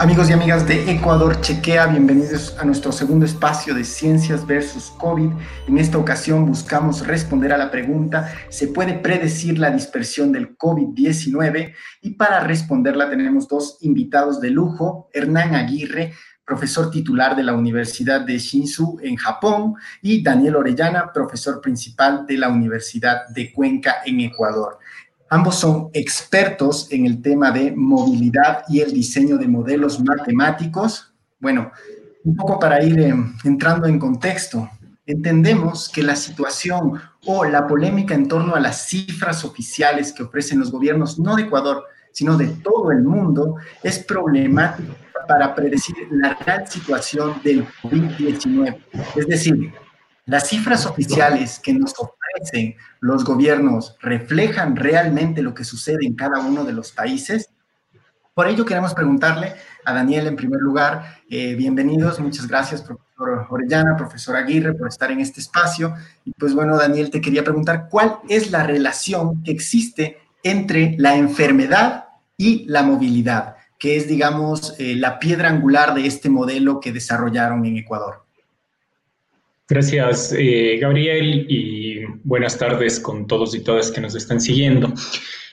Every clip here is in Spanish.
Amigos y amigas de Ecuador Chequea, bienvenidos a nuestro segundo espacio de Ciencias versus COVID. En esta ocasión buscamos responder a la pregunta, ¿se puede predecir la dispersión del COVID-19? Y para responderla tenemos dos invitados de lujo, Hernán Aguirre, profesor titular de la Universidad de Shinsu en Japón, y Daniel Orellana, profesor principal de la Universidad de Cuenca en Ecuador. Ambos son expertos en el tema de movilidad y el diseño de modelos matemáticos. Bueno, un poco para ir eh, entrando en contexto, entendemos que la situación o la polémica en torno a las cifras oficiales que ofrecen los gobiernos, no de Ecuador, sino de todo el mundo, es problemática para predecir la real situación del COVID-19. Es decir, las cifras oficiales que nos ofrecen los gobiernos reflejan realmente lo que sucede en cada uno de los países. Por ello queremos preguntarle a Daniel en primer lugar, eh, bienvenidos, muchas gracias profesor Orellana, profesor Aguirre por estar en este espacio. Y pues bueno, Daniel, te quería preguntar cuál es la relación que existe entre la enfermedad y la movilidad, que es, digamos, eh, la piedra angular de este modelo que desarrollaron en Ecuador. Gracias, eh, Gabriel, y buenas tardes con todos y todas que nos están siguiendo.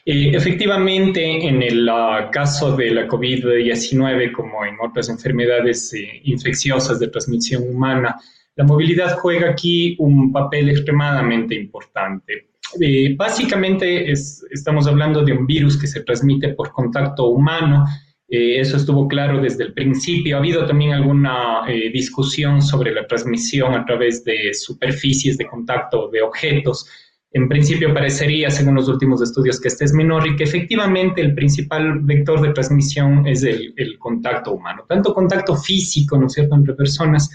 Eh, efectivamente, en el ah, caso de la COVID-19, como en otras enfermedades eh, infecciosas de transmisión humana, la movilidad juega aquí un papel extremadamente importante. básicamente estamos hablando de un virus que se transmite por contacto humano eh, eso estuvo claro desde el principio. Ha habido también alguna eh, discusión sobre la transmisión a través de superficies de contacto de objetos. En principio parecería, según los últimos estudios, que este es menor y que efectivamente el principal vector de transmisión es el, contacto humano, tanto contacto físico, ¿no es cierto?, entre personas,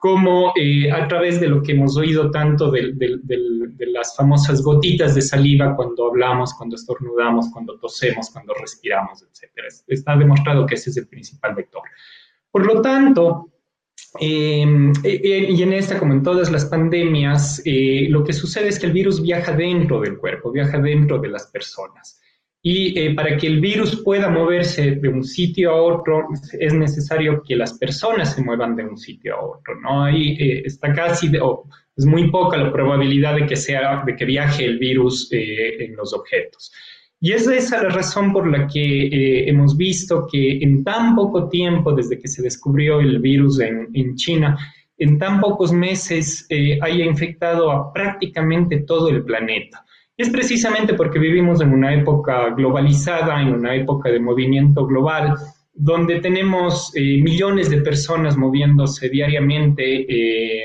como eh, a través de lo que hemos oído tanto de, las famosas gotitas de saliva cuando hablamos, cuando estornudamos, cuando tosemos, cuando respiramos, etc. Está demostrado que ese es el principal vector. Por lo tanto, em, e, e, y en esta, como en todas las pandemias, eh, lo que sucede es que el virus viaja dentro del cuerpo, viaja dentro de las personas. Y eh, para que el virus pueda moverse de un sitio a otro, es necesario que las personas se muevan de un sitio a otro, ¿no? Ahí eh, está casi, o es muy poca la probabilidad de que, sea, de que viaje el virus eh, en los objetos. Y es esa la razón por la que hemos visto que en tan poco tiempo, desde que se descubrió el virus en, en China, en tan pocos meses haya infectado a prácticamente todo el planeta es precisamente porque vivimos en una época globalizada, en una época de movimiento global, donde tenemos eh, millones de personas moviéndose diariamente eh,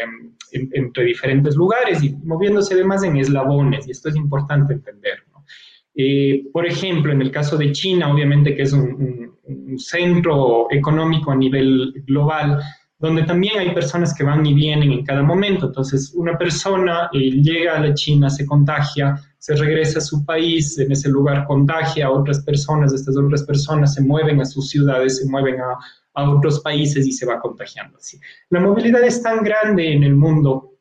entre diferentes lugares y moviéndose además en eslabones, y esto es importante entender. Eh, por ejemplo, en el caso de China, obviamente que es un centro económico a nivel global, donde también hay personas que van y vienen en cada momento. Entonces, una persona llega a la China, se contagia, se regresa a su país, en ese lugar contagia a otras personas, estas otras personas se mueven a sus ciudades, se mueven a, otros países y se va contagiando así. La movilidad es tan grande en el mundo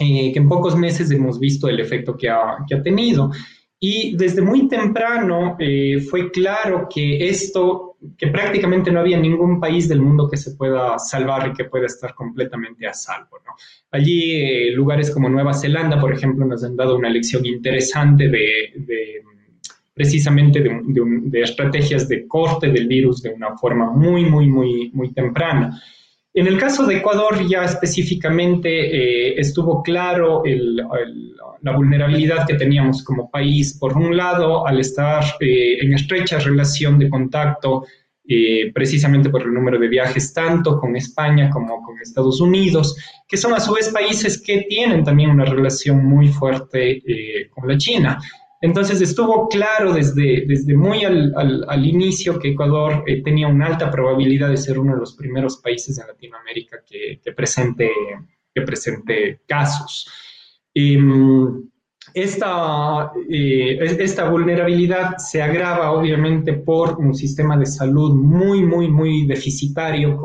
eh, que en pocos meses hemos visto el efecto que ha, que ha tenido. Y desde muy temprano eh, fue claro que esto, que prácticamente no había ningún país del mundo que se pueda salvar y que pueda estar completamente a salvo. ¿no? Allí eh, lugares como Nueva Zelanda, por ejemplo, nos han dado una lección interesante de, de precisamente de, de, estrategias de corte del virus de una forma muy, muy, muy, muy temprana. En el caso de Ecuador ya específicamente eh, estuvo claro la vulnerabilidad que teníamos como país, por un lado, al estar eh, en estrecha relación de contacto, eh, precisamente por el número de viajes tanto con España como con Estados Unidos, que son a su vez países que tienen también una relación muy fuerte con la China. Entonces estuvo claro desde, desde muy al, al, inicio que Ecuador eh, tenía una alta probabilidad de ser uno de los primeros países en Latinoamérica que, que presente, que presente casos. Em, Esta, eh, esta vulnerabilidad se agrava obviamente por un sistema de salud muy, muy, muy deficitario,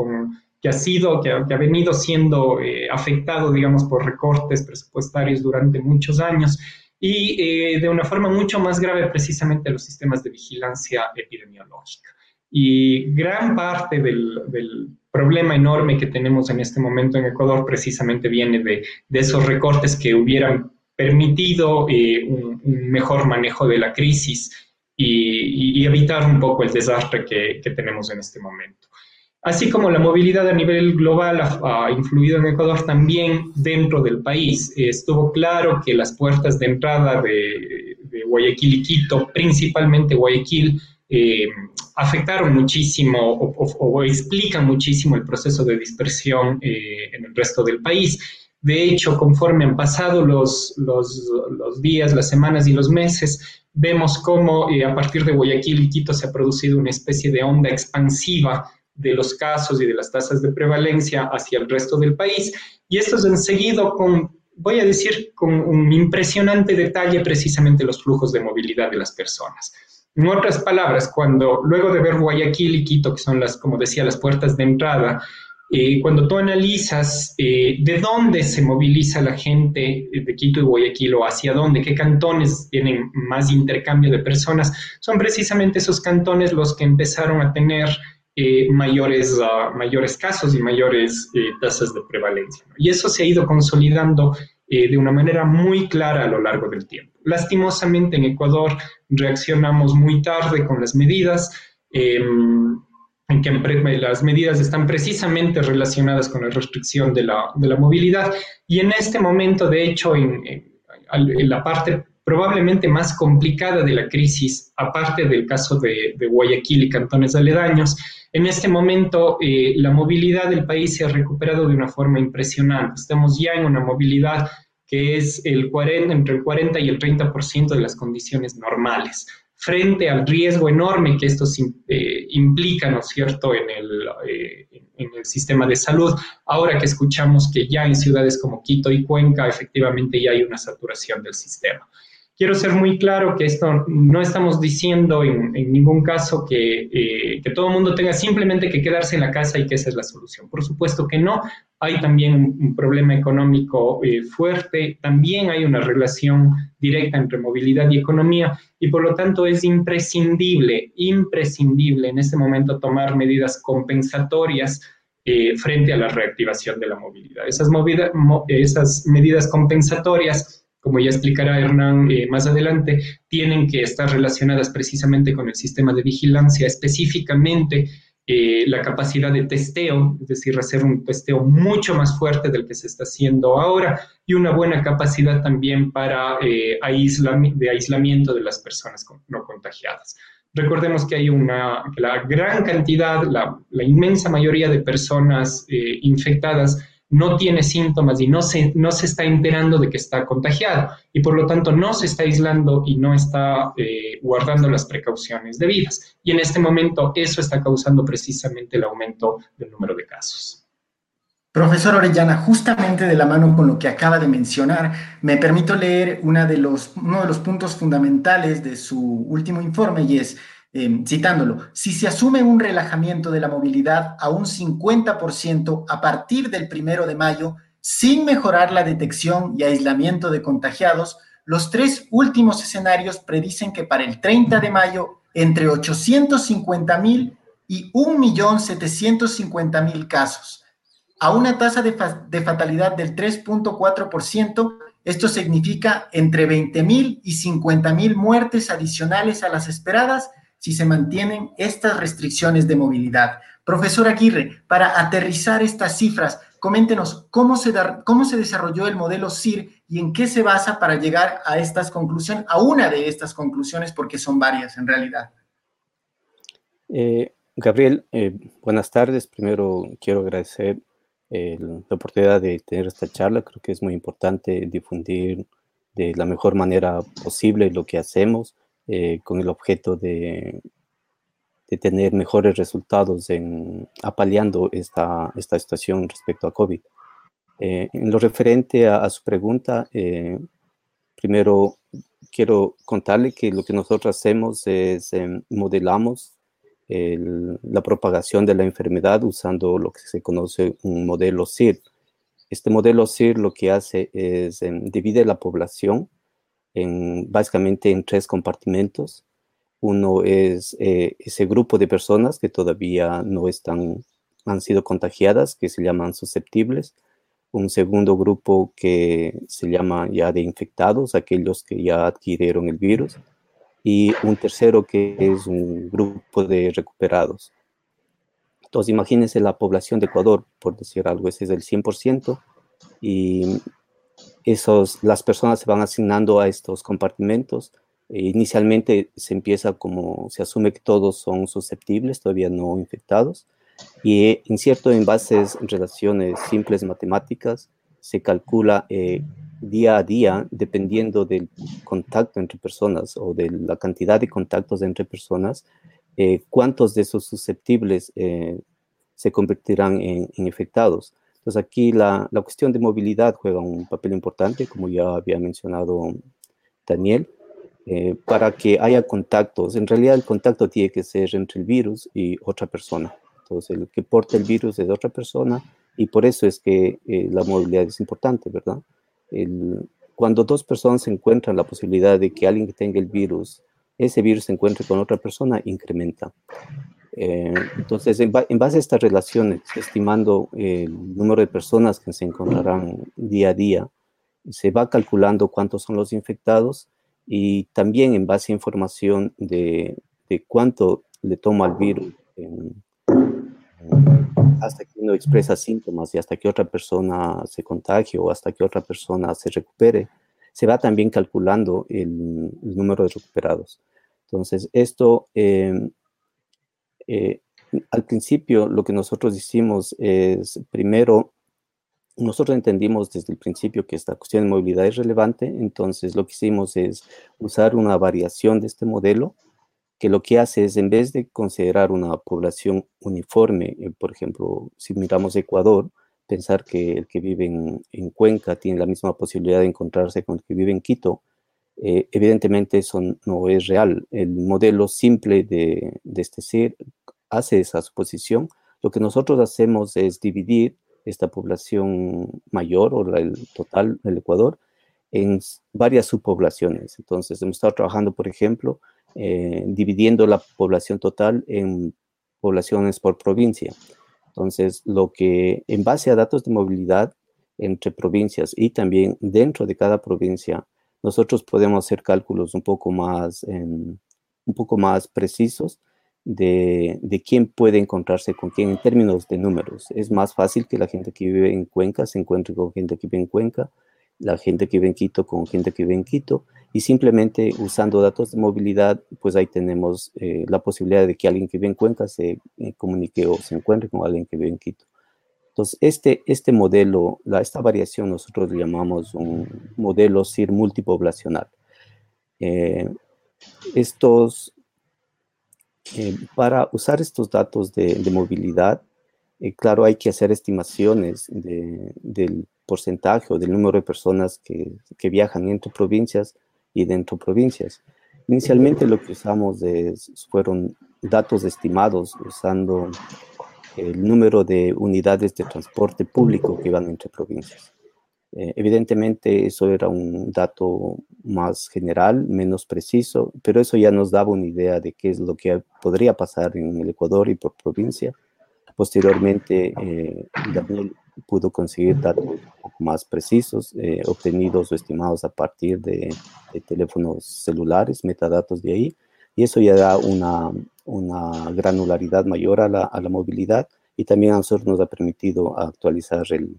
que ha sido, que ha, venido siendo eh, afectado, digamos, por recortes presupuestarios durante muchos años y eh, de una forma mucho más grave precisamente los sistemas de vigilancia epidemiológica. Y gran parte del, del problema enorme que tenemos en este momento en Ecuador precisamente viene de, esos recortes que hubieran permitido eh, un, mejor manejo de la crisis y, evitar un poco el desastre que, tenemos en este momento. Así como la movilidad a nivel global ha, influido en Ecuador, también dentro del país estuvo claro que las puertas de entrada de, Guayaquil y Quito, principalmente Guayaquil, eh, afectaron muchísimo o, explican muchísimo el proceso de dispersión eh, en el resto del país. De hecho, conforme han pasado los, días, las semanas y los meses, vemos cómo eh, a partir de Guayaquil y Quito se ha producido una especie de onda expansiva de los casos y de las tasas de prevalencia hacia el resto del país. Y esto han seguido con, voy a decir, con un impresionante detalle precisamente los flujos de movilidad de las personas. En otras palabras, cuando luego de ver Guayaquil y Quito, que son las, como decía, las puertas de entrada, eh, cuando tú analizas eh, de dónde se moviliza la gente de Quito y Guayaquil o hacia dónde, qué cantones tienen más intercambio de personas, son precisamente esos cantones los que empezaron a tener eh, mayores, ah, mayores casos y mayores tasas de prevalencia. Y eso se ha ido consolidando de una manera muy clara a lo largo del tiempo. Lastimosamente en Ecuador reaccionamos muy tarde con las medidas. Em, en que las medidas están precisamente relacionadas con la restricción de la, de la movilidad. Y en este momento, de hecho, en, en, la parte probablemente más complicada de la crisis, aparte del caso de, de Guayaquil y cantones aledaños, en este momento eh, la movilidad del país se ha recuperado de una forma impresionante. Estamos ya en una movilidad que es el 40, entre el 40 y el 30% de las condiciones normales frente al riesgo enorme que esto eh, implica, ¿no es cierto?, en el, eh, en el sistema de salud. Ahora que escuchamos que ya en ciudades como Quito y Cuenca efectivamente ya hay una saturación del sistema. Quiero ser muy claro que esto no estamos diciendo en, ningún caso que, eh, que todo el mundo tenga simplemente que quedarse en la casa y que esa es la solución. Por supuesto que no. Hay también un, problema económico eh, fuerte, también hay una relación directa entre movilidad y economía y por lo tanto es imprescindible, imprescindible en este momento tomar medidas compensatorias eh, frente a la reactivación de la movilidad. Esas, esas medidas compensatorias como ya explicará Hernán eh, más adelante, tienen que estar relacionadas precisamente con el sistema de vigilancia, específicamente eh, la capacidad de testeo, es decir, hacer un testeo mucho más fuerte del que se está haciendo ahora y una buena capacidad también para eh, de aislamiento de las personas no contagiadas. Recordemos que hay una, la gran cantidad, la, la inmensa mayoría de personas infectadas no tiene síntomas y no se, no se está enterando de que está contagiado y por lo tanto no se está aislando y no está eh, guardando las precauciones debidas. Y en este momento eso está causando precisamente el aumento del número de casos. Profesor Orellana, justamente de la mano con lo que acaba de mencionar, me permito leer uno de los puntos fundamentales de su último informe y es Em, citándolo, si se asume un relajamiento de la movilidad a un 50% a partir del primero de mayo, sin mejorar la detección y aislamiento de contagiados, los tres últimos escenarios predicen que para el 30 de mayo, entre 850 mil y 1.750.000 casos. A una tasa de, de fatalidad del 3.4%, esto significa entre 20 mil y 50 mil muertes adicionales a las esperadas si se mantienen estas restricciones de movilidad. Profesor Aguirre, para aterrizar estas cifras, coméntenos cómo se, cómo se desarrolló el modelo CIR y en qué se basa para llegar a estas conclusiones, a una de estas conclusiones, porque son varias en realidad. Eh, Gabriel, eh, buenas tardes. Primero quiero agradecer eh, la oportunidad de tener esta charla. Creo que es muy importante difundir de la mejor manera posible lo que hacemos eh, con el objeto de, tener mejores resultados en apaleando esta, esta situación respecto a COVID. Eh, en lo referente a, su pregunta, eh, primero quiero contarle que lo que nosotros hacemos es em, modelamos la propagación de la enfermedad usando lo que se conoce un modelo CIR. Este modelo CIR lo que hace es em, divide la población en, básicamente en tres compartimentos. Uno es eh, ese grupo de personas que todavía no están, han sido contagiadas, que se llaman susceptibles un segundo grupo que se llama ya de infectados, aquellos que ya adquirieron el virus, y un tercero que es un grupo de recuperados. Entonces, imagínense la población de Ecuador, por decir algo, ese es el 100%, y esos, las personas se van asignando a estos compartimentos. E inicialmente se empieza como, se asume que todos son susceptibles, todavía no infectados, y incierto en bases, en relaciones simples matemáticas, se calcula eh, día a día, dependiendo del contacto entre personas o de la cantidad de contactos entre personas, eh, cuántos de esos susceptibles eh, se convertirán en, infectados. Entonces aquí la, la, cuestión de movilidad juega un papel importante, como ya había mencionado Daniel, para que haya contactos. En realidad el contacto tiene que ser entre el virus y otra persona. Entonces, el que porta el virus es otra persona y por eso es que eh, la movilidad es importante, ¿verdad? cuando dos personas se encuentran la posibilidad de que alguien que tenga el virus, ese virus se encuentre con otra persona, incrementa. Eh, entonces, en, base a estas relaciones, estimando el número de personas que se encontrarán día a día, se va calculando cuántos son los infectados y también en base a información de, de cuánto le toma el virus en, hasta que uno expresa síntomas y hasta que otra persona se contagie o hasta que otra persona se recupere, se va también calculando el, número de recuperados. Entonces, esto, em, eh, al principio lo que nosotros hicimos es, primero, nosotros entendimos desde el principio que esta cuestión de movilidad es relevante, entonces lo que hicimos es usar una variación de este modelo que lo que hace es, en vez de considerar una población uniforme, eh, por ejemplo, si miramos Ecuador, pensar que el que vive en, Cuenca tiene la misma posibilidad de encontrarse con el que vive en Quito, eh, evidentemente eso no es real. El modelo simple de, este ser hace esa suposición. Lo que nosotros hacemos es dividir esta población mayor o el total del Ecuador en varias subpoblaciones. Entonces, hemos estado trabajando, por ejemplo, eh, dividiendo la población total en poblaciones por provincia. Entonces, lo que en base a datos de movilidad entre provincias y también dentro de cada provincia, nosotros podemos hacer cálculos un poco más, un poco más precisos de, de, quién puede encontrarse con quién en términos de números. Es más fácil que la gente que vive en Cuenca se encuentre con gente que vive en Cuenca, la gente que vive en Quito con gente que vive en Quito, y simplemente usando datos de movilidad, pues ahí tenemos eh, la posibilidad de que alguien que vive en Cuenca se eh, comunique o se encuentre con alguien que vive en Quito. Entonces, este, este modelo, la, esta variación nosotros le llamamos un modelo CIR multipoblacional. Eh, estos, para usar estos datos de, de movilidad, claro, hay que hacer estimaciones de, del porcentaje o del número de personas que, que viajan entre provincias y dentro provincias. Inicialmente lo que usamos fueron datos estimados usando el número de unidades de transporte público que van entre provincias. Eh, evidentemente eso era un dato más general, menos preciso, pero eso ya nos daba una idea de qué es lo que podría pasar en el Ecuador y por provincia. Posteriormente, eh, Daniel pudo conseguir datos más precisos, eh, obtenidos o estimados a partir de, teléfonos celulares, metadatos de ahí, y eso ya da una, una granularidad mayor a la, a la, movilidad y también a nosotros nos ha permitido actualizar el,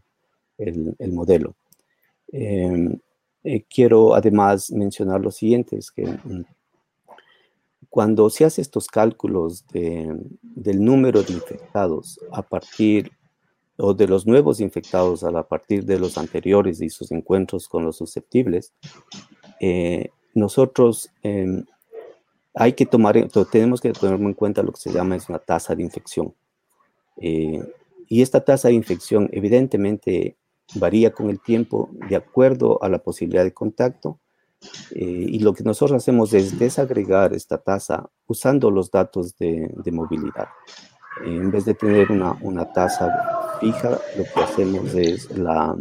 el, modelo. Em, eh, quiero además mencionar lo siguiente, es que mm, cuando se hace estos cálculos de, del número de infectados a partir o de los nuevos infectados a, partir de los anteriores y sus encuentros con los susceptibles, eh, nosotros em, hay que tomar, tenemos que tomar en cuenta lo que se llama es una tasa de infección. Eh, y esta tasa de infección evidentemente varía con el tiempo de acuerdo a la posibilidad de contacto Eh, y lo que nosotros hacemos es desagregar esta tasa usando los datos de, movilidad. en vez de tener una, una, tasa fija, lo que hacemos es la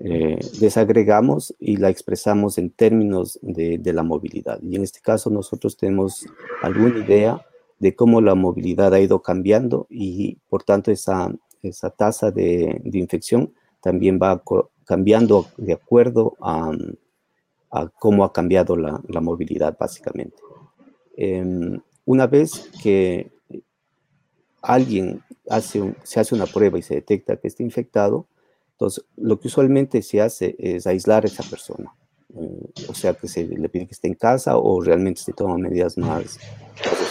eh, desagregamos y la expresamos en términos de, la movilidad. Y en este caso nosotros tenemos alguna idea de cómo la movilidad ha ido cambiando y por tanto esa, esa tasa de, infección también va cambiando de acuerdo a, cómo ha cambiado la, la movilidad básicamente. Em, una vez que alguien hace se hace una prueba y se detecta que está infectado, entonces lo que usualmente se hace es aislar a esa persona. Eh, o sea, que se le pide que esté en casa o realmente se toman medidas más,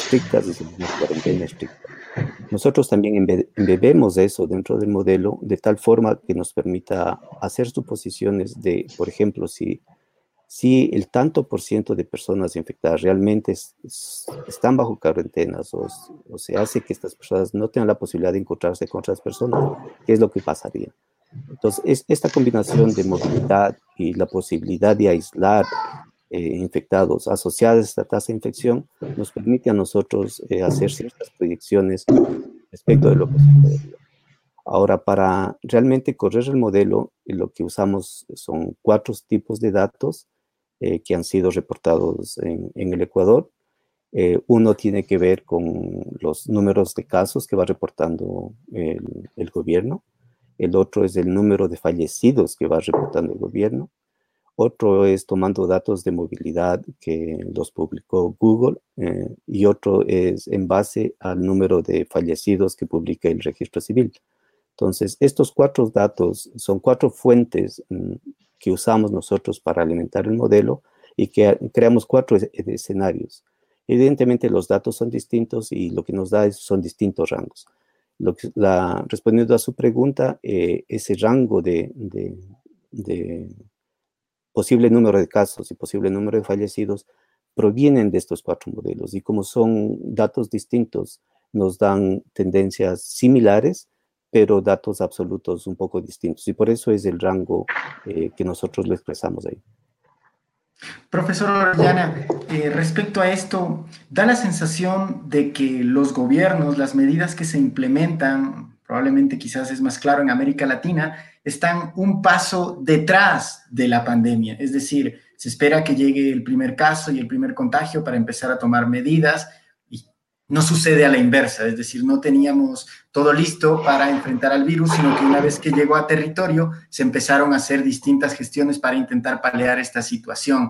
estrictas, es una cuarentena estricta. Nosotros también embebemos eso dentro del modelo de tal forma que nos permita hacer suposiciones de, por ejemplo, si, si el tanto por ciento de personas infectadas realmente están bajo cuarentenas o, o, se hace que estas personas no tengan la posibilidad de encontrarse con otras personas, ¿qué es lo que pasaría? Entonces, esta combinación de movilidad y la posibilidad de aislar eh, infectados asociados a esta tasa de infección nos permite a nosotros eh, hacer ciertas proyecciones respecto de lo que sucede. Ahora, para realmente correr el modelo, lo que usamos son cuatro tipos de datos eh, que han sido reportados en, el Ecuador. uno tiene que ver con los números de casos que va reportando el gobierno. El otro es el número de fallecidos que va reportando el gobierno. Otro es tomando datos de movilidad que los publicó Google eh, y otro es en base al número de fallecidos que publica el registro civil. Entonces, estos cuatro datos son cuatro fuentes mm, que usamos nosotros para alimentar el modelo y que creamos cuatro escenarios. Evidentemente los datos son distintos y lo que nos da son distintos rangos. Lo que, respondiendo a su pregunta, eh, ese rango de, de posible número de casos y posible número de fallecidos provienen de estos cuatro modelos y como son datos distintos, nos dan tendencias similares, pero datos absolutos un poco distintos. Y por eso es el rango eh, que nosotros lo expresamos ahí. Profesor Orellana, eh, respecto a esto, da la sensación de que los gobiernos, las medidas que se implementan, probablemente quizás es más claro en América Latina, están un paso detrás de la pandemia. Es decir, se espera que llegue el primer caso y el primer contagio para empezar a tomar medidas no sucede a la inversa. Es decir, no teníamos todo listo para enfrentar al virus, sino que una vez que llegó a territorio se empezaron a hacer distintas gestiones para intentar paliar esta situación.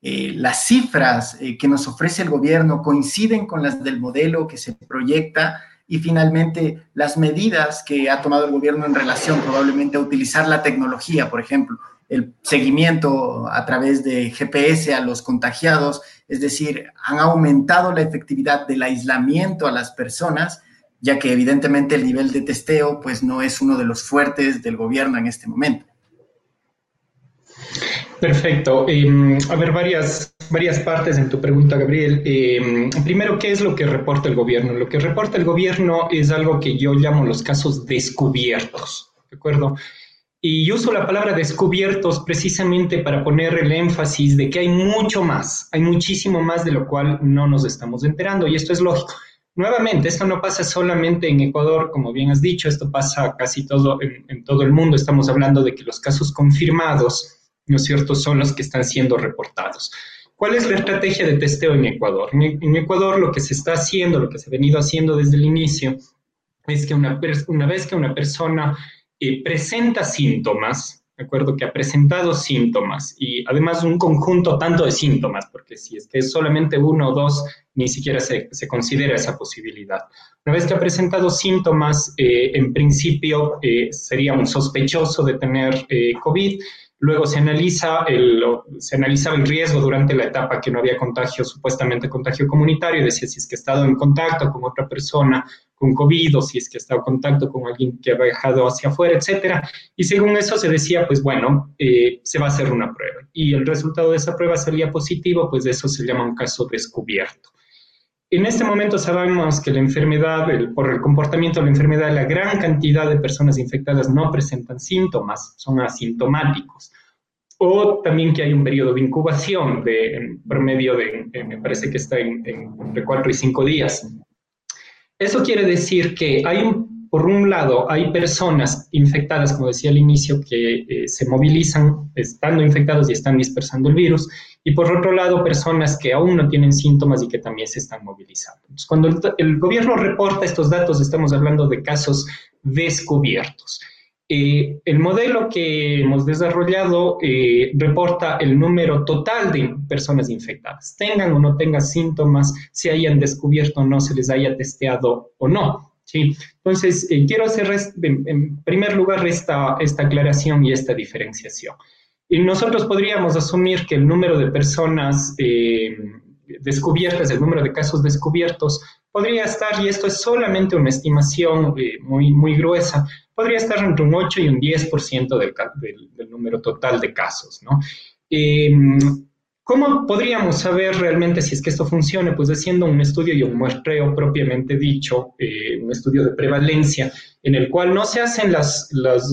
Eh, las cifras eh, que nos ofrece el gobierno coinciden con las del modelo que se proyecta y finalmente las medidas que ha tomado el gobierno en relación probablemente a utilizar la tecnología, por ejemplo, el seguimiento a través de GPS a los contagiados, es decir, han aumentado la efectividad del aislamiento a las personas, ya que evidentemente el nivel de testeo pues no es uno de los fuertes del gobierno en este momento. Perfecto. Em, a ver, varias, varias partes en tu pregunta, Gabriel. Em, primero, ¿qué es lo que reporta el gobierno? Lo que reporta el gobierno es algo que yo llamo los casos descubiertos, ¿de acuerdo? Y uso la palabra descubiertos precisamente para poner el énfasis de que hay mucho más, hay muchísimo más de lo cual no nos estamos enterando, y esto es lógico. Nuevamente, esto no pasa solamente en Ecuador, como bien has dicho, esto pasa casi todo en, en todo el mundo. Estamos hablando de que los casos confirmados, ¿no es cierto?, son los que están siendo reportados. ¿Cuál es la estrategia de testeo en Ecuador? En, Ecuador lo que se está haciendo, lo que se ha venido haciendo desde el inicio, es que una, una vez que una persona eh, presenta síntomas, ¿de acuerdo? Que ha presentado síntomas y además un conjunto tanto de síntomas, porque si es que es solamente uno o dos, ni siquiera se, considera esa posibilidad. Una vez que ha presentado síntomas, eh, en principio eh, sería un sospechoso de tener COVID Luego se, analiza el, se el riesgo durante la etapa que no había contagio, supuestamente contagio comunitario, decía si es que ha estado en contacto con otra persona con COVID o si es que ha estado en contacto con alguien que ha viajado hacia afuera, etcétera. Y según eso se decía, pues bueno, eh, se va a hacer una prueba. Y el resultado de esa prueba salía positivo, pues eso se llama un caso descubierto. En este momento sabemos que la enfermedad, por el comportamiento de la enfermedad, la gran cantidad de personas infectadas no presentan síntomas, son asintomáticos. o también que hay un periodo de incubación de promedio de, me parece que está en, entre 4 y 5 días. Eso quiere decir que hay por un lado, hay personas infectadas, como decía al inicio, que eh, se movilizan estando infectados y están dispersando el virus, y por otro lado, personas que aún no tienen síntomas y que también se están movilizando. Entonces, cuando el gobierno reporta estos datos, estamos hablando de casos descubiertos. Eh, el modelo que hemos desarrollado eh, reporta el número total de personas infectadas, tengan o no tengan síntomas, se hayan descubierto o no, se les haya testeado o no. ¿sí? Entonces, eh, quiero hacer en, primer lugar esta, esta aclaración y esta diferenciación. Y nosotros podríamos asumir que el número de personas descubiertas, el número de casos descubiertos, podría estar, y esto es solamente una estimación muy, muy gruesa, podría estar entre un 8 y un 10% del, del, del, número total de casos, ¿no? Em, ¿Cómo podríamos saber realmente si es que esto funciona? Pues haciendo un estudio y un muestreo propiamente dicho, eh, un estudio de prevalencia, en el cual no se hacen las, las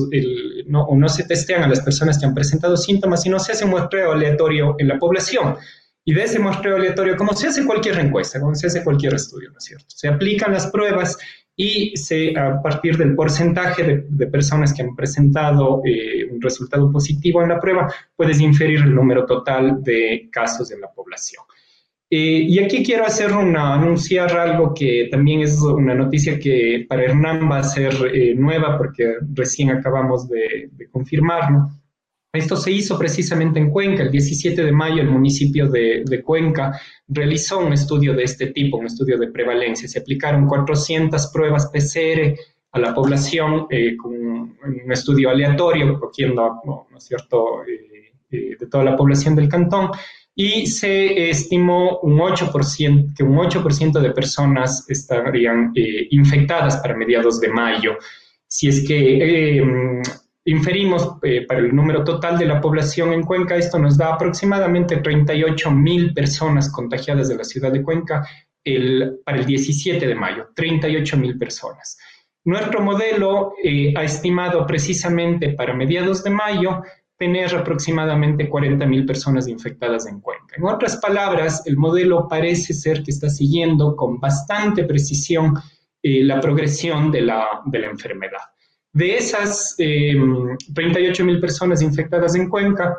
no, o no se testean a las personas que han presentado síntomas, sino se hace un muestreo aleatorio en la población. Y de ese muestreo aleatorio, como se hace cualquier encuesta, como se hace cualquier estudio, ¿no es cierto? Se aplican las pruebas y a partir del porcentaje de, personas que han presentado eh, un resultado positivo en la prueba, puedes inferir el número total de casos en la población. Eh, y aquí quiero hacer una, anunciar algo que también es una noticia que para Hernán va a ser eh, nueva porque recién acabamos de, de confirmarlo. Esto se hizo precisamente en Cuenca. El 17 de mayo el municipio de, Cuenca realizó un estudio de este tipo, un estudio de prevalencia. Se aplicaron 400 pruebas PCR a la población eh, con un estudio aleatorio, cogiendo, ¿no, es cierto?, eh, eh, de toda la población del cantón, y se estimó un 8%, que un 8% de personas estarían infectadas para mediados de mayo. Si es que inferimos eh, para el número total de la población en Cuenca, esto nos da aproximadamente 38 mil personas contagiadas de la ciudad de Cuenca el, para el 17 de mayo, 38 mil personas. Nuestro modelo eh, ha estimado precisamente para mediados de mayo tener aproximadamente 40 mil personas infectadas en Cuenca. En otras palabras, el modelo parece ser que está siguiendo con bastante precisión eh, la progresión de la, de la enfermedad. De esas 38 em, mil personas infectadas en Cuenca,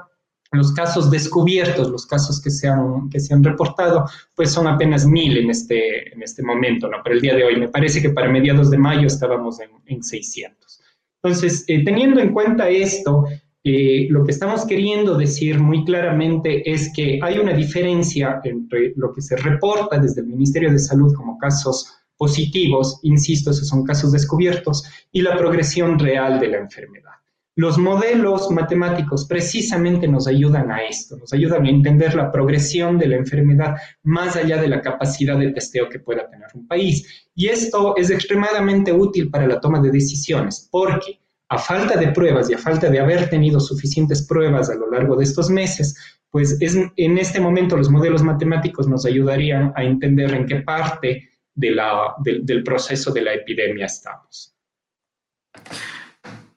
los casos descubiertos, los casos que se han, que se han reportado, pues son apenas mil en este, en este momento, ¿no? Para el día de hoy, me parece que para mediados de mayo estábamos en, en 600. Entonces, eh, teniendo en cuenta esto, eh, lo que estamos queriendo decir muy claramente es que hay una diferencia entre lo que se reporta desde el Ministerio de Salud como casos positivos, insisto, esos son casos descubiertos, y la progresión real de la enfermedad. Los modelos matemáticos precisamente nos ayudan a esto, nos ayudan a entender la progresión de la enfermedad más allá de la capacidad de testeo que pueda tener un país. Y esto es extremadamente útil para la toma de decisiones, porque a falta de pruebas y a falta de haber tenido suficientes pruebas a lo largo de estos meses, pues es, en este momento los modelos matemáticos nos ayudarían a entender en qué parte de la, del proceso de la epidemia estamos.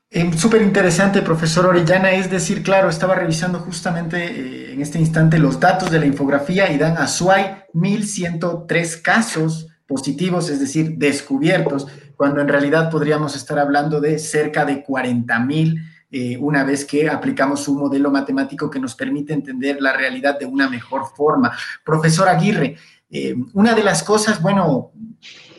Eh, Súper interesante, profesor Orellana. Es decir, claro, estaba revisando justamente eh, en este instante los datos de la infografía y dan a SUAI 1.103 casos positivos, es decir, descubiertos, cuando en realidad podríamos estar hablando de cerca de 40.000 eh, una vez que aplicamos un modelo matemático que nos permite entender la realidad de una mejor forma. Profesor Aguirre, eh, una de las cosas, bueno,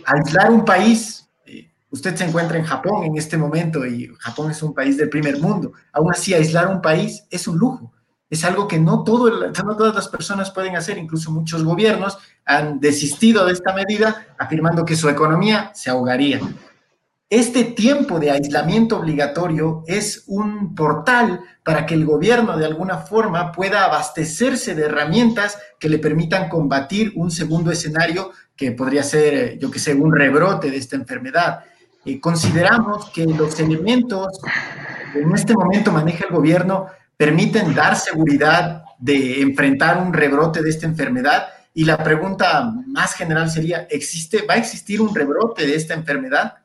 aislar un país, eh, usted se encuentra en Japón en este momento y Japón es un país del primer mundo, aún así aislar un país es un lujo, es algo que no, todas las personas pueden hacer, incluso muchos gobiernos han desistido de esta medida afirmando que su economía se ahogaría. Este tiempo de aislamiento obligatorio es un portal para que el gobierno de alguna forma pueda abastecerse de herramientas que le permitan combatir un segundo escenario que podría ser, eh, yo que sé, un rebrote de esta enfermedad. Eh, consideramos que los elementos que en este momento maneja el gobierno permiten dar seguridad de enfrentar un rebrote de esta enfermedad. Y la pregunta más general sería, ¿existe, ¿va a existir un rebrote de esta enfermedad?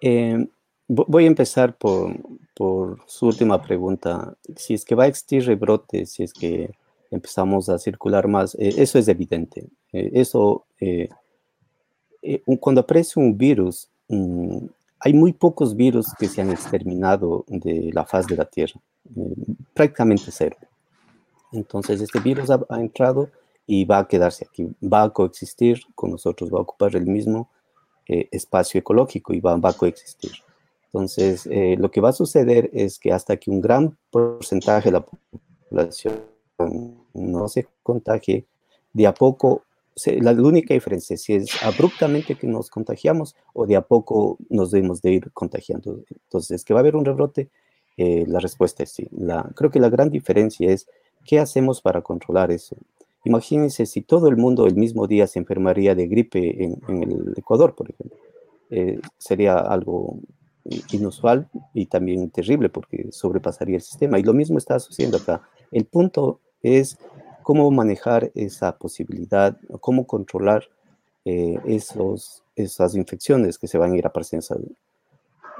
Eh, voy a empezar por, por su última pregunta. Si es que va a existir rebrote, si es que empezamos a circular más, eh, eso es evidente. Eh, eso, eh, cuando aparece un virus, mm, hay muy pocos virus que se han exterminado de la faz de la Tierra, prácticamente cero. Entonces, este virus ha, ha, entrado y va a quedarse aquí, va a coexistir con nosotros, va a ocupar el mismo espacio ecológico y va, a coexistir. Entonces, eh, lo que va a suceder es que hasta que un gran porcentaje de la población no se contagie, de a poco, la única diferencia es si es abruptamente que nos contagiamos o de a poco nos debemos de ir contagiando. Entonces, que va a haber un rebrote, eh, la respuesta es sí. La, creo que la gran diferencia es qué hacemos para controlar eso. Imagínense si todo el mundo el mismo día se enfermaría de gripe en, el Ecuador, por ejemplo. Eh, sería algo inusual y también terrible porque sobrepasaría el sistema. Y lo mismo está sucediendo acá. El punto es cómo manejar esa posibilidad, cómo controlar eh, esos, esas infecciones que se van a ir apareciendo.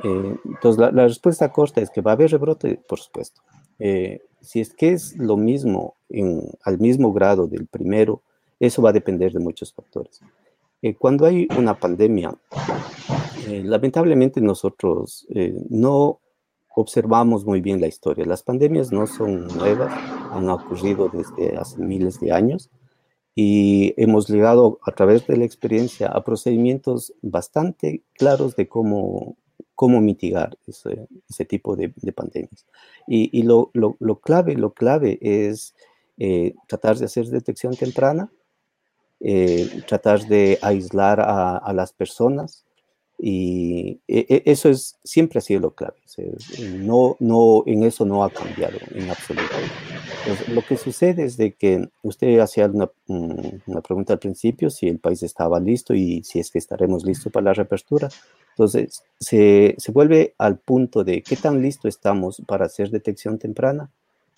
Eh, entonces, la, la, respuesta corta es que va a haber rebrote, por supuesto. Eh, si es que es lo mismo, en, al mismo grado del primero, eso va a depender de muchos factores. Eh, cuando hay una pandemia, eh, lamentablemente nosotros eh, no observamos muy bien la historia. Las pandemias no son nuevas, han ocurrido desde hace miles de años y hemos llegado a través de la experiencia a procedimientos bastante claros de cómo, cómo mitigar ese, tipo de, de, pandemias. Y, lo, clave, lo clave es eh, tratar de hacer detección temprana, eh, tratar de aislar a, a las personas, y e, e, eso es, siempre ha sido lo clave. No, no, en eso no ha cambiado en absoluto. Lo que sucede es de que usted hacía una, una, pregunta al principio, si el país estaba listo y si es que estaremos listos para la reapertura. Entonces, se, se vuelve al punto de qué tan listo estamos para hacer detección temprana,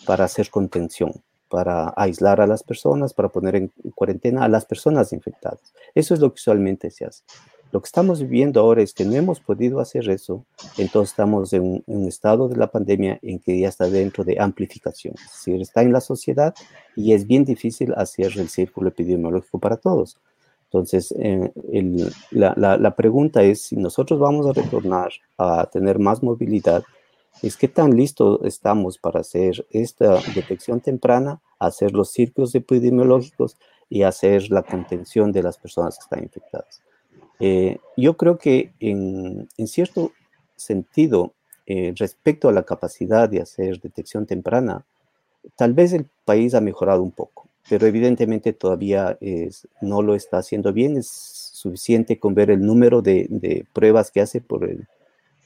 para hacer contención, para aislar a las personas, para poner en cuarentena a las personas infectadas. Eso es lo que usualmente se hace. Lo que estamos viviendo ahora es que no hemos podido hacer eso, entonces estamos en un, estado de la pandemia en que ya está dentro de amplificación, es decir, está en la sociedad y es bien difícil hacer el círculo epidemiológico para todos. Entonces, eh, la, la pregunta es si nosotros vamos a retornar a tener más movilidad, es qué tan listos estamos para hacer esta detección temprana, hacer los círculos epidemiológicos y hacer la contención de las personas que están infectadas. Eh, yo creo que en, cierto sentido, eh, respecto a la capacidad de hacer detección temprana, tal vez el país ha mejorado un poco, pero evidentemente todavía es, no lo está haciendo bien. Es suficiente con ver el número de, pruebas que hace por,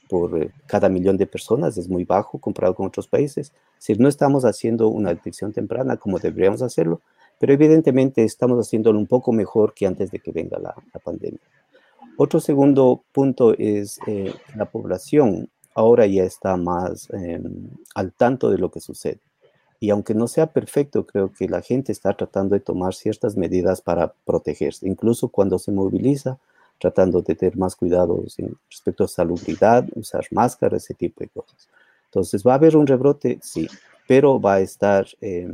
por cada millón de personas, es muy bajo comparado con otros países. Si no estamos haciendo una detección temprana como deberíamos hacerlo, pero evidentemente estamos haciéndolo un poco mejor que antes de que venga la pandemia. Otro segundo punto es eh, la población ahora ya está más eh, al tanto de lo que sucede. Y aunque no sea perfecto, creo que la gente está tratando de tomar ciertas medidas para protegerse, incluso cuando se moviliza, tratando de tener más cuidados respecto a salubridad, usar máscaras, ese tipo de cosas. Entonces, ¿va a haber un rebrote? Sí, pero va a estar eh,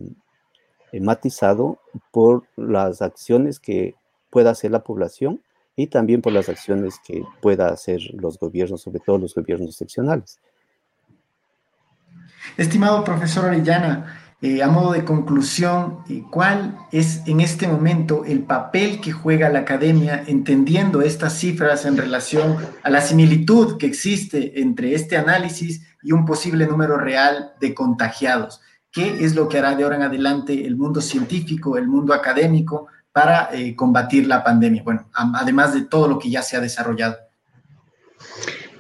matizado por las acciones que pueda hacer la población y también por las acciones que pueda hacer los gobiernos, sobre todo los gobiernos seccionales. Estimado profesor Orellana, eh, a modo de conclusión, eh, ¿cuál es en este momento el papel que juega la academia entendiendo estas cifras en relación a la similitud que existe entre este análisis y un posible número real de contagiados? ¿Qué es lo que hará de ahora en adelante el mundo científico, el mundo académico para eh, combatir la pandemia? Bueno, además de todo lo que ya se ha desarrollado.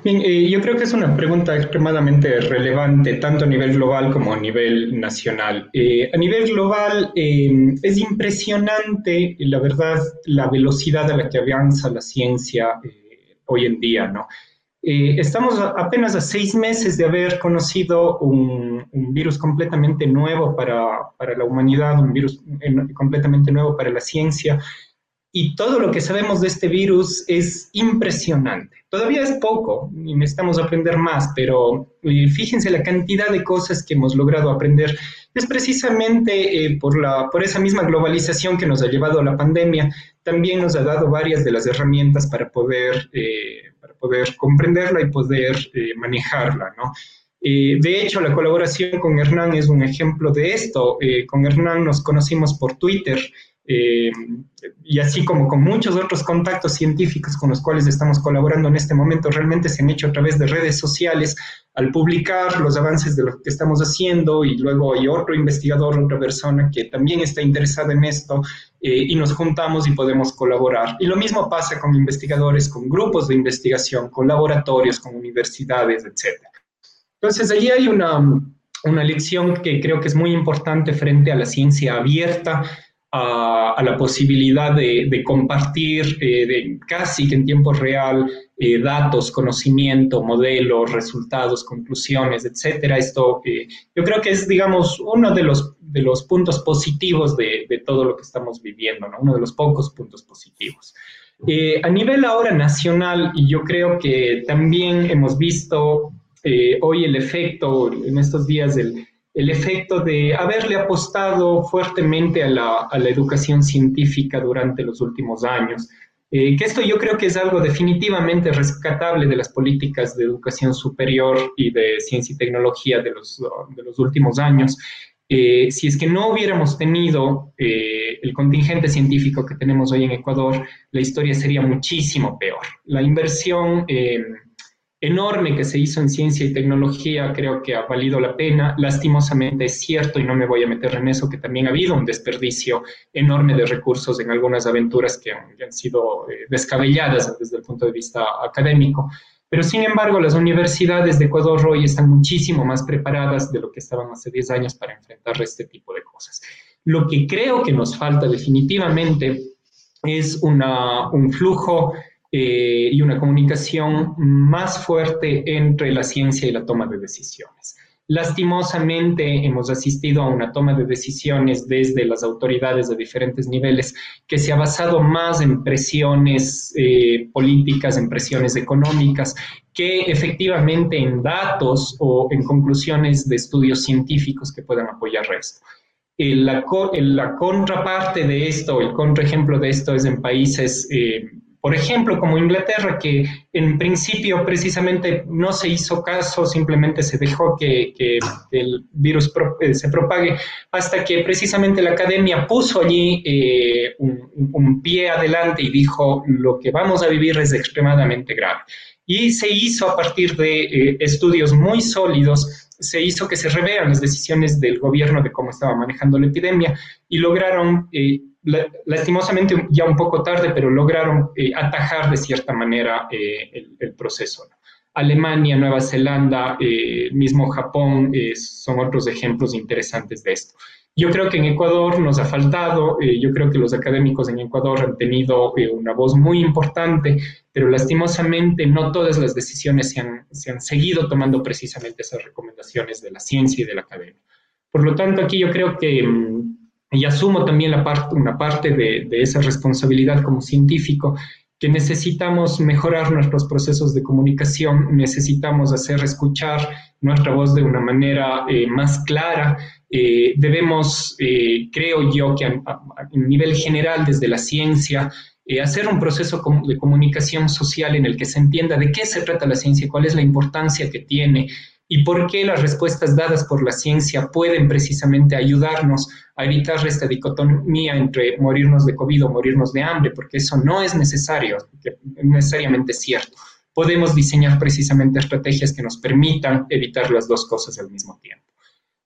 Bien, eh, yo creo que es una pregunta extremadamente relevante, tanto a nivel global como a nivel nacional. Eh, a nivel global, es impresionante, la verdad, la velocidad a la que avanza la ciencia hoy en día, ¿no? Eh, estamos apenas a seis meses de haber conocido un, un virus completamente nuevo para, para, la humanidad, un virus completamente nuevo para la ciencia. y todo lo que sabemos de este virus es impresionante. Todavía es poco y necesitamos aprender más, pero eh, fíjense la cantidad de cosas que hemos logrado aprender. Es precisamente eh, por, la, por esa misma globalización que nos ha llevado a la pandemia, también nos ha dado varias de las herramientas para poder, eh, para poder comprenderla y poder manejarla, ¿no? de hecho, la colaboración con Hernán es un ejemplo de esto. con Hernán nos conocimos por Twitter eh, y así como con muchos otros contactos científicos con los cuales estamos colaborando en este momento, realmente se han hecho a través de redes sociales al publicar los avances de lo que estamos haciendo y luego hay otro investigador, otra persona que también está interesada en esto eh, y nos juntamos y podemos colaborar. Y lo mismo pasa con investigadores, con grupos de investigación, con laboratorios, con universidades, etc. Entonces, allí hay una, una lección que creo que es muy importante frente a la ciencia abierta, a, la posibilidad de, compartir eh, de casi que en tiempo real eh, datos, conocimiento, modelos, resultados, conclusiones, etcétera. Esto eh, yo creo que es, digamos, uno de los, de los puntos positivos de, todo lo que estamos viviendo, ¿no? uno de los pocos puntos positivos. a nivel ahora nacional, y yo creo que también hemos visto hoy el efecto en estos días del el efecto de haberle apostado fuertemente a la, educación científica durante los últimos años. Eh, que esto yo creo que es algo definitivamente rescatable de las políticas de educación superior y de ciencia y tecnología de los, de los últimos años. Eh, si es que no hubiéramos tenido eh, el contingente científico que tenemos hoy en Ecuador, la historia sería muchísimo peor. La inversión enorme que se hizo en ciencia y tecnología, creo que ha valido la pena. Lastimosamente es cierto, y no me voy a meter en eso, que también ha habido un desperdicio enorme de recursos en algunas aventuras que han, sido eh, descabelladas desde el punto de vista académico. Pero sin embargo, las universidades de Ecuador hoy están muchísimo más preparadas de lo que estaban hace 10 años para enfrentar este tipo de cosas. Lo que creo que nos falta definitivamente es una, un flujo eh, y una comunicación más fuerte entre la ciencia y la toma de decisiones. Lastimosamente hemos asistido a una toma de decisiones desde las autoridades de diferentes niveles que se ha basado más en presiones eh, políticas, en presiones económicas, que efectivamente en datos o en conclusiones de estudios científicos que puedan apoyar esto. La, la, contraparte de esto, el contraejemplo de esto es en países eh, por ejemplo, como Inglaterra, que en principio precisamente no se hizo caso, simplemente se dejó que, el virus eh, se propague, hasta que precisamente la academia puso allí eh, un, pie adelante y dijo, lo que vamos a vivir es extremadamente grave. Y se hizo a partir de eh, estudios muy sólidos se hizo que se revean las decisiones del gobierno de cómo estaba manejando la epidemia y lograron lastimosamente ya un poco tarde, pero lograron eh, atajar de cierta manera eh, el, proceso. Alemania, Nueva Zelanda, eh, mismo Japón son otros ejemplos interesantes de esto. Yo creo que en Ecuador nos ha faltado, yo creo que los académicos en Ecuador han tenido una voz muy importante, pero lastimosamente no todas las decisiones se han, se han seguido tomando precisamente esas recomendaciones de la ciencia y de la academia. Por lo tanto, aquí yo creo que mm, y asumo también una parte de, esa responsabilidad como científico, que necesitamos mejorar nuestros procesos de comunicación, necesitamos hacer escuchar nuestra voz de una manera eh, más clara. Eh, debemos, eh, creo yo, que a, a, nivel general, desde la ciencia, hacer un proceso de comunicación social en el que se entienda de qué se trata la ciencia, cuál es la importancia que tiene, y por qué las respuestas dadas por la ciencia pueden precisamente ayudarnos a evitar esta dicotomía entre morirnos de COVID o morirnos de hambre, porque eso no es necesario, necesariamente cierto. Podemos diseñar precisamente estrategias que nos permitan evitar las dos cosas al mismo tiempo.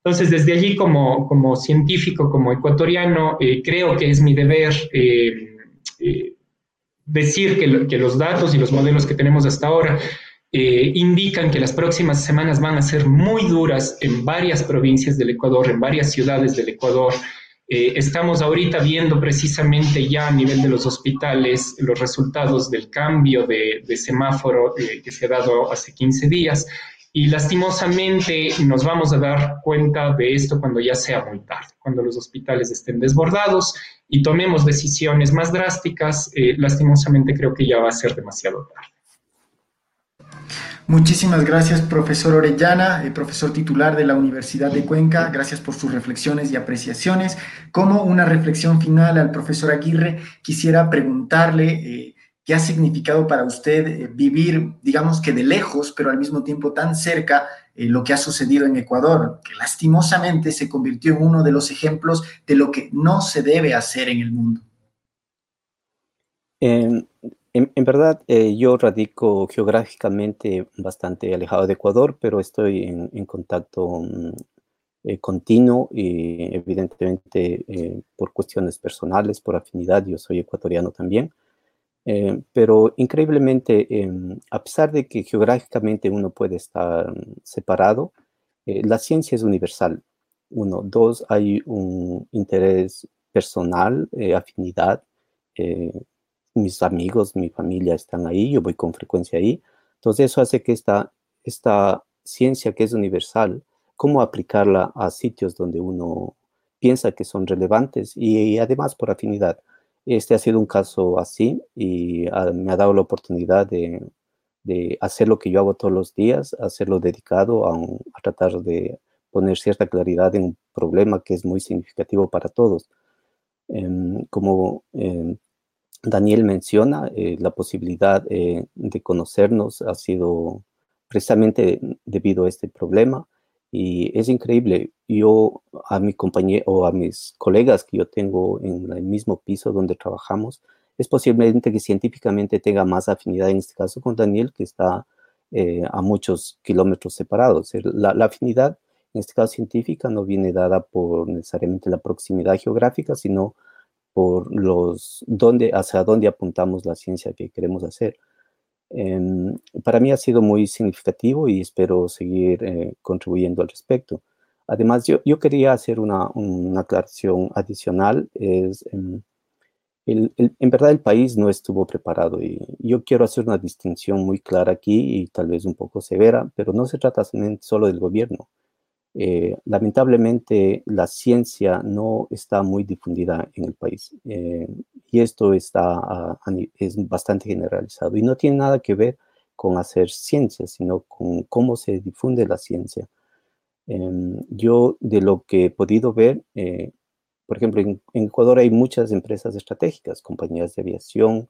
Entonces, desde allí, como, como científico, como ecuatoriano, eh, creo que es mi deber eh, eh, decir que, que los datos y los modelos que tenemos hasta ahora eh, indican que las próximas semanas van a ser muy duras en varias provincias del Ecuador, en varias ciudades del Ecuador. Eh, estamos ahorita viendo precisamente ya a nivel de los hospitales los resultados del cambio de, semáforo eh, que se ha dado hace 15 días Y lastimosamente nos vamos a dar cuenta de esto cuando ya sea muy tarde, cuando los hospitales estén desbordados y tomemos decisiones más drásticas, eh, lastimosamente creo que ya va a ser demasiado tarde. Muchísimas gracias, profesor Orellana, eh, profesor titular de la Universidad de Cuenca. Gracias por sus reflexiones y apreciaciones. Como una reflexión final al profesor Aguirre, quisiera preguntarle eh, qué ha significado para usted eh, vivir, digamos que de lejos, pero al mismo tiempo tan cerca, lo que ha sucedido en Ecuador, que lastimosamente se convirtió en uno de los ejemplos de lo que no se debe hacer en el mundo. En, verdad, eh, yo radico geográficamente bastante alejado de Ecuador, pero estoy en, contacto mm, eh, continuo y evidentemente eh, por cuestiones personales, por afinidad, yo soy ecuatoriano también. pero increíblemente, em, a pesar de que geográficamente uno puede estar separado, la ciencia es universal. Uno, dos, hay un interés personal, afinidad, mis amigos, mi familia están ahí, yo voy con frecuencia ahí. Entonces eso hace que esta, esta ciencia que es universal, cómo aplicarla a sitios donde uno piensa que son relevantes y, además por afinidad. Este ha sido un caso así y me ha dado la oportunidad de, de, hacer lo que yo hago todos los días, hacerlo dedicado a, a, tratar de poner cierta claridad en un problema que es muy significativo para todos. Em, como em, Daniel menciona, eh, la posibilidad eh, de conocernos ha sido precisamente debido a este problema y es increíble. Yo a mi compañero o a mis colegas que yo tengo en el mismo piso donde trabajamos, es posiblemente que científicamente tenga más afinidad en este caso con Daniel, que está eh, a muchos kilómetros separados. La, la, afinidad, en este caso científica, no viene dada por necesariamente la proximidad geográfica, sino por los dónde, hacia dónde apuntamos la ciencia que queremos hacer. Em, para mí ha sido muy significativo y espero seguir eh, contribuyendo al respecto. Además, yo, yo quería hacer una, una, aclaración adicional. Es, em, el, en verdad, el país no estuvo preparado y yo quiero hacer una distinción muy clara aquí y tal vez un poco severa, pero no se trata solo del gobierno. Eh, lamentablemente la ciencia no está muy difundida en el país eh, y esto está es bastante generalizado y no tiene nada que ver con hacer ciencia, sino con cómo se difunde la ciencia. Em, yo de lo que he podido ver, eh, por ejemplo, en, Ecuador hay muchas empresas estratégicas, compañías de aviación,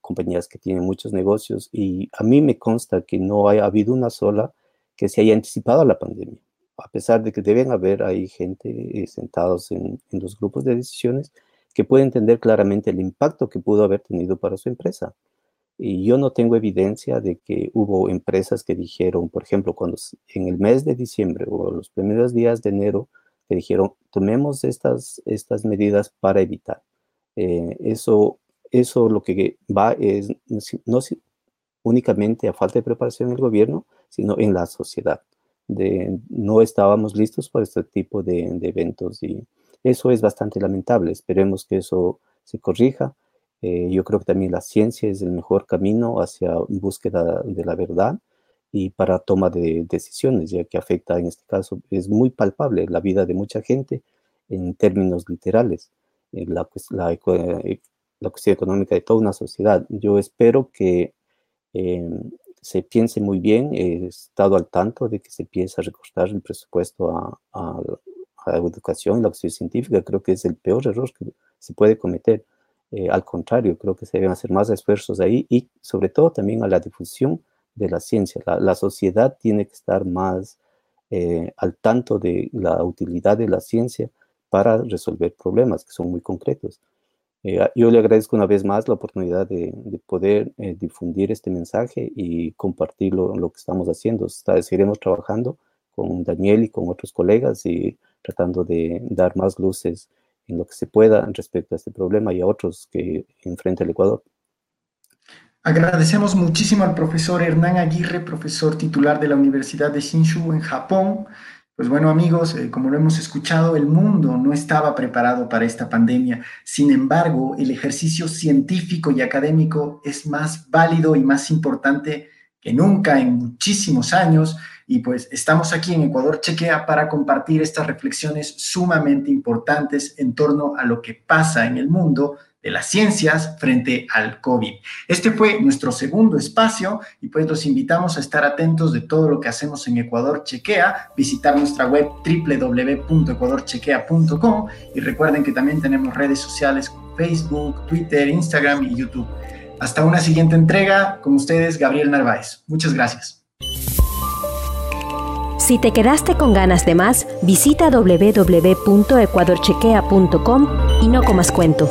compañías que tienen muchos negocios y a mí me consta que no ha habido una sola que se haya anticipado a la pandemia a pesar de que deben haber ahí gente eh, sentados en, los grupos de decisiones que puede entender claramente el impacto que pudo haber tenido para su empresa. Y yo no tengo evidencia de que hubo empresas que dijeron, por ejemplo, cuando en el mes de diciembre o los primeros días de enero, que dijeron, tomemos estas, estas medidas para evitar. Eh, eso, eso lo que va es no únicamente a falta de preparación en el gobierno, sino en la sociedad de no estábamos listos para este tipo de, eventos y eso es bastante lamentable. Esperemos que eso se corrija. Eh, yo creo que también la ciencia es el mejor camino hacia búsqueda de la verdad y para toma de decisiones, ya que afecta en este caso, es muy palpable la vida de mucha gente en términos literales, eh, la, la, eh, la cuestión económica de toda una sociedad. Yo espero que se piense muy bien. He estado al tanto de que se piensa recortar el presupuesto a, a, a educación y la cuestión científica. Creo que es el peor error que se puede cometer. Eh, al contrario, creo que se deben hacer más esfuerzos ahí y sobre todo también a la difusión de la ciencia. La, sociedad tiene que estar más eh, al tanto de la utilidad de la ciencia para resolver problemas que son muy concretos. Eh, yo le agradezco una vez más la oportunidad de, poder eh, difundir este mensaje y compartirlo lo que estamos haciendo. seguiremos trabajando con Daniel y con otros colegas y tratando de dar más luces en lo que se pueda respecto a este problema y a otros que enfrenta el Ecuador. Agradecemos muchísimo al profesor Hernán Aguirre, profesor titular de la Universidad de Shinshu en Japón, pues bueno amigos, eh, como lo hemos escuchado, el mundo no estaba preparado para esta pandemia. Sin embargo, el ejercicio científico y académico es más válido y más importante que nunca en muchísimos años y pues estamos aquí en Ecuador Chequea para compartir estas reflexiones sumamente importantes en torno a lo que pasa en el mundo de las ciencias frente al COVID. Este fue nuestro segundo espacio y pues los invitamos a estar atentos de todo lo que hacemos en Ecuador Chequea, visitar nuestra web www.ecuadorchequea.com y recuerden que también tenemos redes sociales como Facebook, Twitter, Instagram y YouTube. Hasta una siguiente entrega con ustedes, Gabriel Narváez. Muchas gracias. Si te quedaste con ganas de más, visita www.ecuadorchequea.com y no comas cuento.